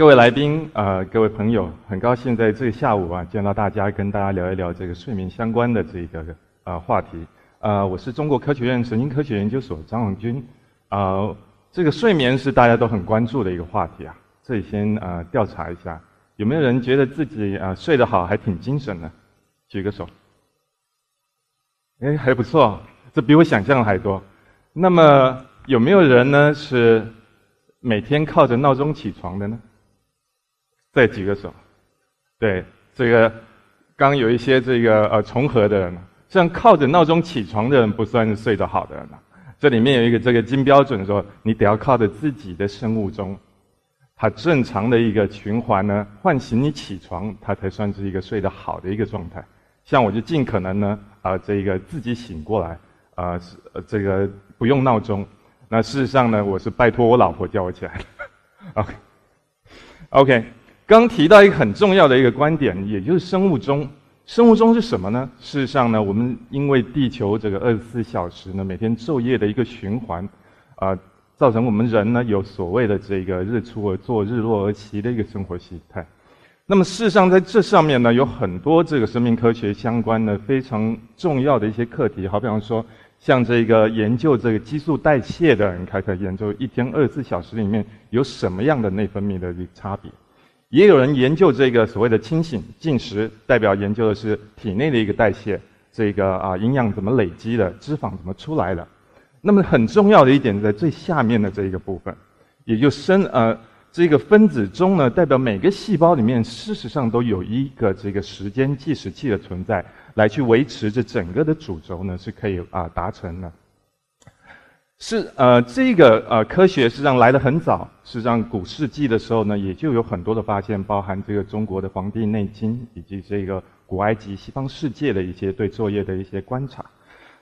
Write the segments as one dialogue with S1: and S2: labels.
S1: 各位来宾，呃，各位朋友，很高兴在这个下午啊见到大家，跟大家聊一聊这个睡眠相关的这个呃话题。呃，我是中国科学院神经科学研究所张永军。呃，这个睡眠是大家都很关注的一个话题啊。这里先呃调查一下，有没有人觉得自己啊睡得好，还挺精神的？举个手。哎，还不错，这比我想象的还多。那么有没有人呢是每天靠着闹钟起床的呢？再举个手，对这个刚有一些这个呃重合的人，像靠着闹钟起床的人不算是睡得好的人这里面有一个这个金标准说，你得要靠着自己的生物钟，它正常的一个循环呢，唤醒你起床，它才算是一个睡得好的一个状态。像我就尽可能呢啊这个自己醒过来啊这个不用闹钟。那事实上呢，我是拜托我老婆叫我起来的。OK，OK。刚提到一个很重要的一个观点，也就是生物钟。生物钟是什么呢？事实上呢，我们因为地球这个二十四小时呢，每天昼夜的一个循环，啊，造成我们人呢有所谓的这个日出而作，日落而息的一个生活形态。那么事实上，在这上面呢，有很多这个生命科学相关的非常重要的一些课题。好比方说，像这个研究这个激素代谢的人，开始研究一天二十四小时里面有什么样的内分泌的差别。也有人研究这个所谓的清醒进食，代表研究的是体内的一个代谢，这个啊营养怎么累积的，脂肪怎么出来的。那么很重要的一点在最下面的这一个部分，也就生呃这个分子中呢，代表每个细胞里面事实上都有一个这个时间计时器的存在，来去维持这整个的主轴呢是可以啊达成的。是呃，这个呃科学实际上来得很早，实际上古世纪的时候呢，也就有很多的发现，包含这个中国的《黄帝内经》，以及这个古埃及、西方世界的一些对作业的一些观察。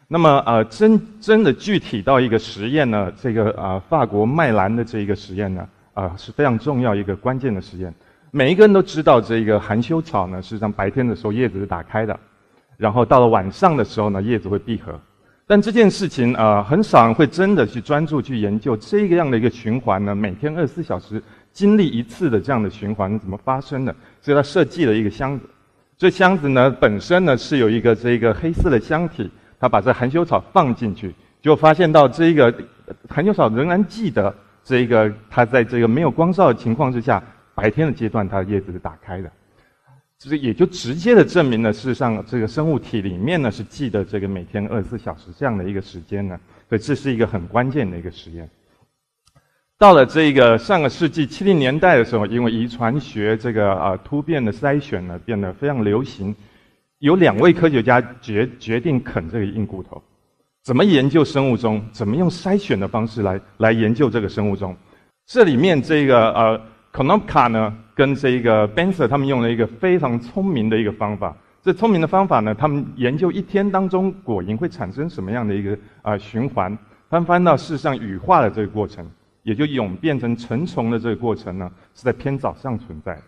S1: 那么呃，真真的具体到一个实验呢，这个啊法国麦兰的这一个实验呢，啊是非常重要一个关键的实验。每一个人都知道，这个含羞草呢，实际上白天的时候叶子是打开的，然后到了晚上的时候呢，叶子会闭合。但这件事情啊，很少人会真的去专注去研究这个样的一个循环呢。每天二十四小时经历一次的这样的循环怎么发生的？所以他设计了一个箱子。这箱子呢本身呢是有一个这个黑色的箱体，他把这含羞草放进去，就发现到这个含羞草仍然记得这个它在这个没有光照的情况之下，白天的阶段它的叶子是打开的。就是也就直接的证明了，事实上这个生物体里面呢是记得这个每天二十四小时这样的一个时间呢，所以这是一个很关键的一个实验。到了这个上个世纪七零年代的时候，因为遗传学这个啊突变的筛选呢变得非常流行，有两位科学家决决定啃这个硬骨头，怎么研究生物钟，怎么用筛选的方式来来研究这个生物钟。这里面这个呃 k o n o p k a 呢。跟这个 Benzer 他们用了一个非常聪明的一个方法。这聪明的方法呢，他们研究一天当中果蝇会产生什么样的一个啊循环，翻翻到事实上羽化的这个过程，也就蛹变成成虫的这个过程呢，是在偏早上存在。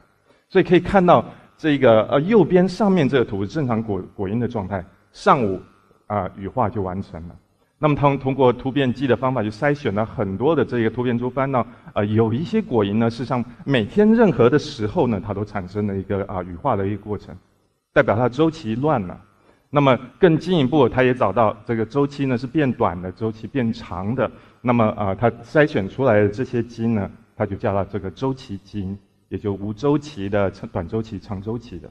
S1: 所以可以看到这个呃右边上面这个图是正常果果蝇的状态，上午啊羽化就完成了。那么他们通过突变机的方法去筛选了很多的这个突变株，翻到啊有一些果蝇呢，事实上每天任何的时候呢，它都产生了一个啊羽化的一个过程，代表它周期乱了。那么更进一步，他也找到这个周期呢是变短的，周期变长的。那么啊，它筛选出来的这些基因呢，它就叫它这个周期基因，也就无周期的、长短周期、长周期的。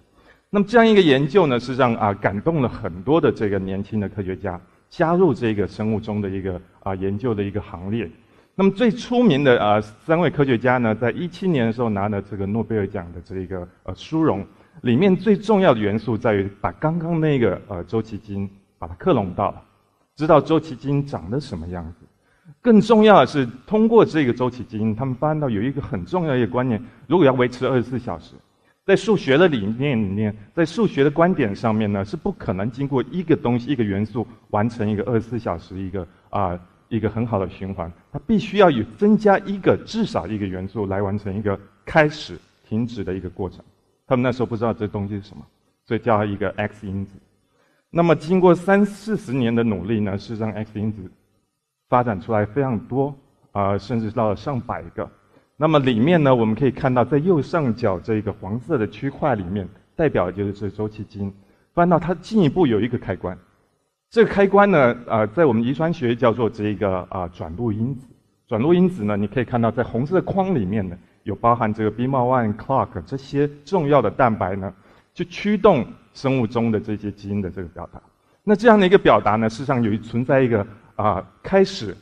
S1: 那么这样一个研究呢，是让啊感动了很多的这个年轻的科学家。加入这个生物钟的一个啊研究的一个行列。那么最出名的啊三位科学家呢，在一七年的时候拿了这个诺贝尔奖的这一个呃殊荣。里面最重要的元素在于把刚刚那个呃周期基因把它克隆到，知道周期基因长得什么样子。更重要的是，通过这个周期基因，他们发现到有一个很重要的一个观念：如果要维持二十四小时，在数学的理念里面，在数学的观点上面呢，是不可能经过一个东西、一个元素完成一个二十四小时一个啊一个很好的循环。它必须要有增加一个至少一个元素来完成一个开始、停止的一个过程。他们那时候不知道这东西是什么，所以叫一个 X 因子。那么经过三四十年的努力呢，事实上 X 因子。发展出来非常多啊，甚至到了上百个。那么里面呢，我们可以看到，在右上角这个黄色的区块里面，代表就是周期基因。翻到它进一步有一个开关，这个开关呢，啊，在我们遗传学叫做这一个啊转录因子。转录因子呢，你可以看到在红色框里面呢，有包含这个 BMAL1、Clock 这些重要的蛋白呢，去驱动生物钟的这些基因的这个表达。那这样的一个表达呢，事实上有存在一个。啊，开始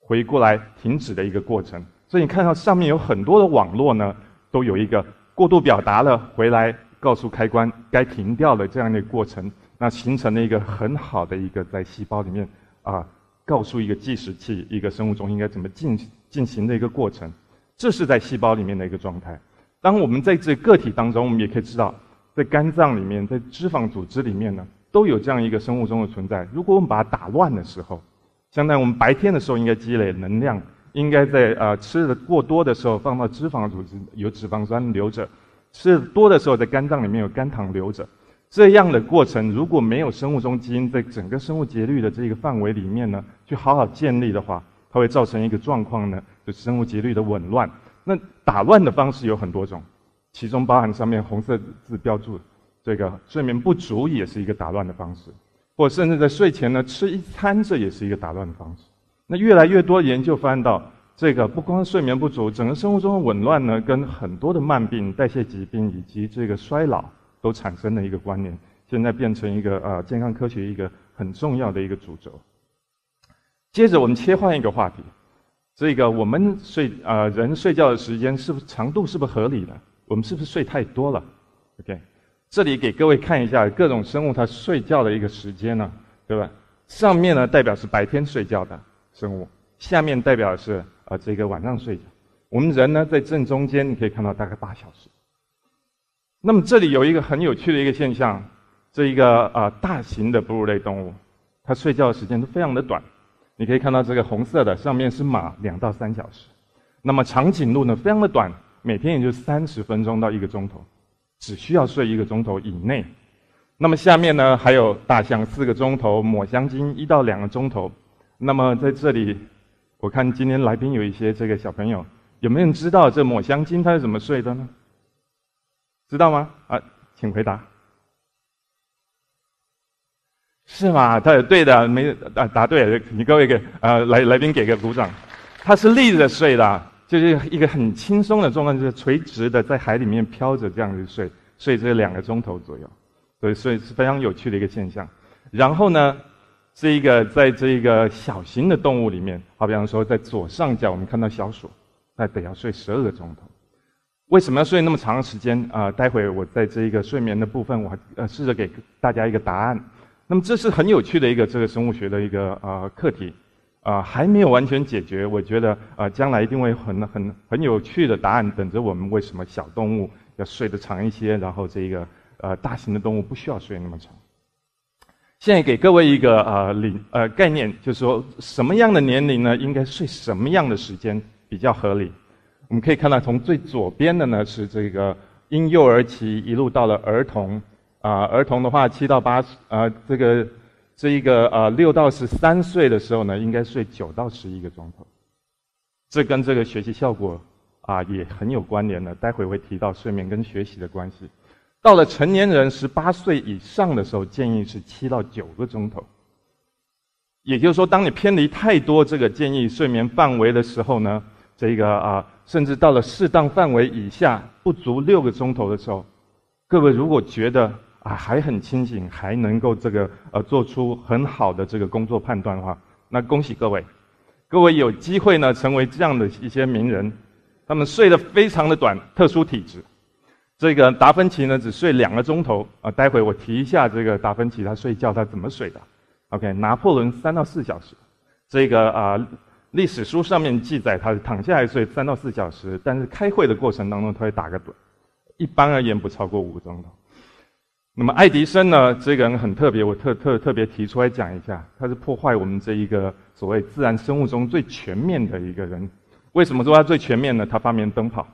S1: 回过来停止的一个过程，所以你看到上面有很多的网络呢，都有一个过度表达了回来告诉开关该停掉了这样的一个过程，那形成了一个很好的一个在细胞里面啊，告诉一个计时器一个生物钟应该怎么进进行的一个过程，这是在细胞里面的一个状态。当我们在这个体当中，我们也可以知道，在肝脏里面，在脂肪组织里面呢，都有这样一个生物钟的存在。如果我们把它打乱的时候，相当于我们白天的时候应该积累能量，应该在啊吃的过多的时候放到脂肪组织有脂肪酸留着，吃的多的时候在肝脏里面有肝糖留着，这样的过程如果没有生物钟基因在整个生物节律的这个范围里面呢，去好好建立的话，它会造成一个状况呢，就是生物节律的紊乱。那打乱的方式有很多种，其中包含上面红色字标注这个睡眠不足也是一个打乱的方式。或甚至在睡前呢吃一餐，这也是一个打乱的方式。那越来越多研究发现到，这个不光睡眠不足，整个生活中的紊乱呢，跟很多的慢病、代谢疾病以及这个衰老都产生了一个关联。现在变成一个呃健康科学一个很重要的一个主轴。接着我们切换一个话题，这个我们睡啊人睡觉的时间是不是长度是不是合理的？我们是不是睡太多了？OK。这里给各位看一下各种生物它睡觉的一个时间呢，对吧？上面呢代表是白天睡觉的生物，下面代表的是啊这个晚上睡觉。我们人呢在正中间，你可以看到大概八小时。那么这里有一个很有趣的一个现象，这一个啊大型的哺乳类动物，它睡觉的时间都非常的短。你可以看到这个红色的上面是马，两到三小时。那么长颈鹿呢非常的短，每天也就三十分钟到一个钟头。只需要睡一个钟头以内，那么下面呢还有大象四个钟头，抹香鲸一到两个钟头。那么在这里，我看今天来宾有一些这个小朋友，有没有人知道这抹香鲸它是怎么睡的呢？知道吗？啊，请回答。是吗？他对的，没啊答对了，你各位给啊来来宾给个鼓掌。他是立着睡的。就是一个很轻松的状况，就是垂直的在海里面飘着这样子睡，睡这两个钟头左右，所以所以是非常有趣的一个现象。然后呢，这一个在这一个小型的动物里面，好比方说在左上角我们看到小鼠，那得要睡十二个钟头。为什么要睡那么长时间啊？待会我在这一个睡眠的部分，我呃试着给大家一个答案。那么这是很有趣的一个这个生物学的一个呃课题。啊，还没有完全解决。我觉得啊，将来一定会很很很有趣的答案等着我们。为什么小动物要睡得长一些，然后这一个呃大型的动物不需要睡那么长？现在给各位一个呃理呃概念，就是说什么样的年龄呢，应该睡什么样的时间比较合理？我们可以看到，从最左边的呢是这个婴幼儿期一路到了儿童啊，儿童的话七到八啊这个。这一个呃，六到十三岁的时候呢，应该睡九到十一个钟头，这跟这个学习效果啊也很有关联的。待会会提到睡眠跟学习的关系。到了成年人十八岁以上的时候，建议是七到九个钟头。也就是说，当你偏离太多这个建议睡眠范围的时候呢，这个啊，甚至到了适当范围以下不足六个钟头的时候，各位如果觉得，啊，还很清醒，还能够这个呃做出很好的这个工作判断的话，那恭喜各位，各位有机会呢成为这样的一些名人，他们睡得非常的短，特殊体质。这个达芬奇呢只睡两个钟头啊，待会我提一下这个达芬奇他睡觉他怎么睡的。OK，拿破仑三到四小时，这个啊历史书上面记载他是躺下来睡三到四小时，但是开会的过程当中他会打个盹，一般而言不超过五个钟头。那么爱迪生呢？这个人很特别，我特特特别提出来讲一下，他是破坏我们这一个所谓自然生物中最全面的一个人。为什么说他最全面呢？他发明灯泡，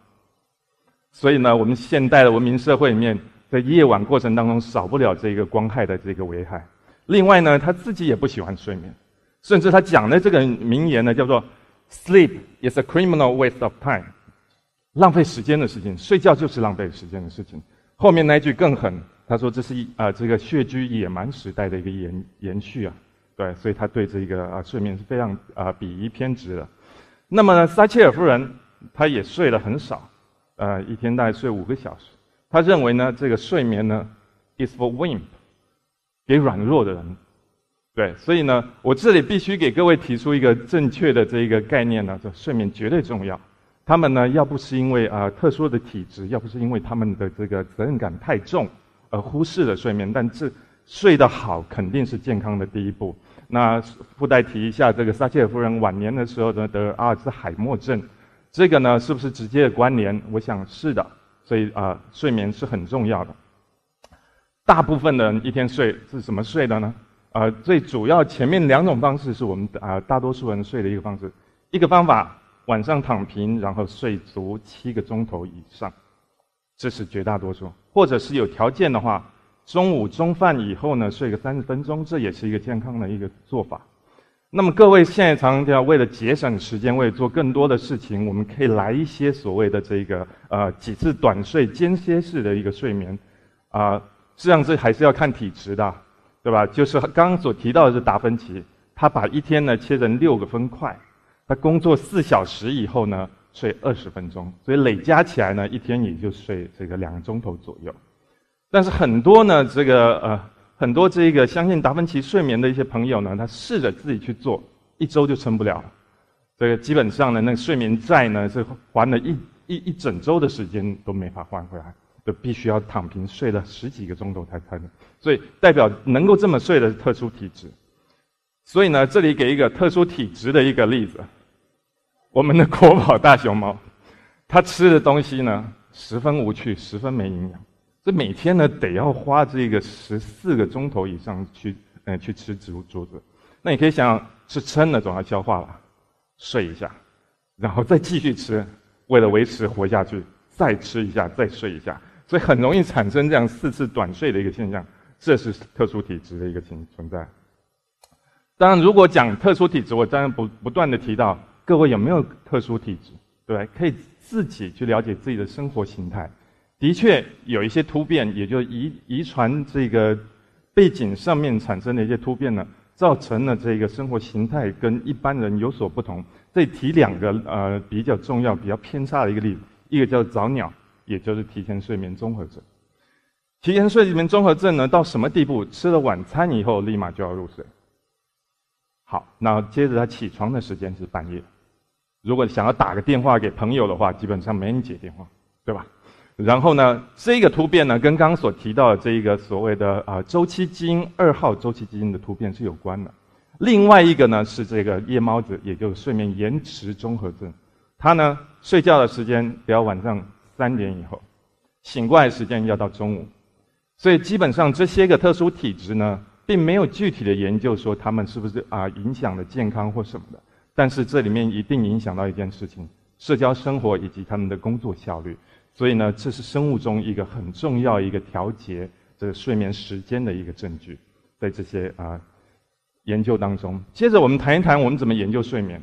S1: 所以呢，我们现代的文明社会里面，在夜晚过程当中少不了这个光害的这个危害。另外呢，他自己也不喜欢睡眠，甚至他讲的这个名言呢，叫做 “Sleep is a criminal waste of time”，浪费时间的事情，睡觉就是浪费时间的事情。后面那一句更狠。他说：“这是一啊，这个血居野蛮时代的一个延延续啊，对，所以他对这个啊睡眠是非常啊鄙夷偏执的。那么呢，撒切尔夫人她也睡了很少，呃，一天大概睡五个小时。他认为呢，这个睡眠呢，is for wimp，给软弱的人。对，所以呢，我这里必须给各位提出一个正确的这一个概念呢，就睡眠绝对重要。他们呢，要不是因为啊特殊的体质，要不是因为他们的这个责任感太重。”而忽视了睡眠，但这睡得好肯定是健康的第一步。那附带提一下，这个撒切尔夫人晚年的时候呢得阿尔兹海默症，这个呢是不是直接的关联？我想是的。所以啊，睡眠是很重要的。大部分人一天睡是怎么睡的呢？呃，最主要前面两种方式是我们啊大多数人睡的一个方式。一个方法，晚上躺平，然后睡足七个钟头以上。这是绝大多数，或者是有条件的话，中午中饭以后呢，睡个三十分钟，这也是一个健康的一个做法。那么各位现在常常要为了节省时间，为了做更多的事情，我们可以来一些所谓的这个呃几次短睡间歇式的一个睡眠，啊，实际上这还是要看体质的，对吧？就是刚刚所提到的是达芬奇，他把一天呢切成六个分块，他工作四小时以后呢。睡二十分钟，所以累加起来呢，一天也就睡这个两个钟头左右。但是很多呢，这个呃，很多这个相信达芬奇睡眠的一些朋友呢，他试着自己去做，一周就撑不了。这个基本上呢，那个睡眠债呢，是还了一一一整周的时间都没法还回来，就必须要躺平睡了十几个钟头才才能。所以代表能够这么睡的特殊体质。所以呢，这里给一个特殊体质的一个例子。我们的国宝大熊猫，它吃的东西呢十分无趣，十分没营养。这每天呢得要花这个十四个钟头以上去，嗯，去吃竹竹子。那你可以想想，吃撑了总要消化了，睡一下，然后再继续吃，为了维持活下去，再吃一下，再睡一下，所以很容易产生这样四次短睡的一个现象。这是特殊体质的一个情存在。当然，如果讲特殊体质，我当然不不断的提到。各位有没有特殊体质？对，可以自己去了解自己的生活形态。的确有一些突变，也就遗遗传这个背景上面产生的一些突变呢，造成了这个生活形态跟一般人有所不同。这里提两个呃比较重要、比较偏差的一个例子，一个叫早鸟，也就是提前睡眠综合症。提前睡眠综合症呢，到什么地步？吃了晚餐以后立马就要入睡。好，那接着他起床的时间是半夜。如果想要打个电话给朋友的话，基本上没人接电话，对吧？然后呢，这个突变呢，跟刚刚所提到的这一个所谓的啊周期基因二号周期基因的突变是有关的。另外一个呢是这个夜猫子，也就是睡眠延迟综合症。他呢睡觉的时间不要晚上三点以后，醒过来时间要到中午。所以基本上这些个特殊体质呢，并没有具体的研究说他们是不是啊影响了健康或什么的。但是这里面一定影响到一件事情：社交生活以及他们的工作效率。所以呢，这是生物钟一个很重要一个调节这个睡眠时间的一个证据，在这些啊研究当中。接着我们谈一谈我们怎么研究睡眠。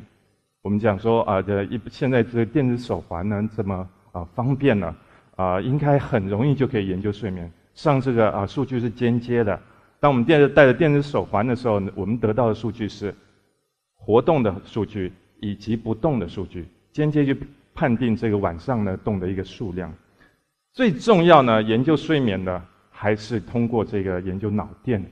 S1: 我们讲说啊，这一现在这个电子手环呢这么啊方便呢啊，应该很容易就可以研究睡眠。上这个啊数据是间接的。当我们电戴着电子手环的时候，我们得到的数据是。活动的数据以及不动的数据，间接就判定这个晚上呢动的一个数量。最重要呢，研究睡眠的还是通过这个研究脑电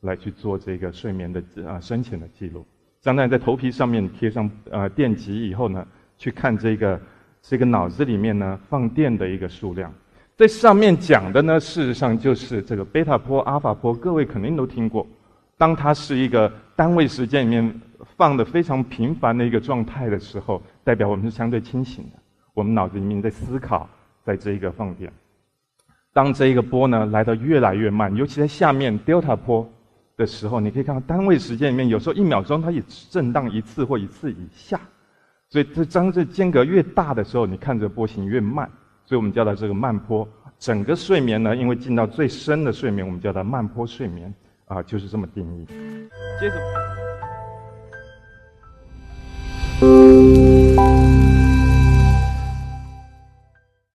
S1: 来去做这个睡眠的啊深浅的记录。相当于在头皮上面贴上呃电极以后呢，去看这个这个脑子里面呢放电的一个数量。在上面讲的呢，事实上就是这个贝塔波、阿尔法波，各位肯定都听过。当它是一个单位时间里面放的非常频繁的一个状态的时候，代表我们是相对清醒的，我们脑子里面在思考，在这一个放电。当这一个波呢来到越来越慢，尤其在下面 delta 波的时候，你可以看到单位时间里面有时候一秒钟它也震荡一次或一次以下，所以这当这间隔越大的时候，你看着波形越慢，所以我们叫它这个慢波。整个睡眠呢，因为进到最深的睡眠，我们叫它慢波睡眠，啊，就是这么定义。接着。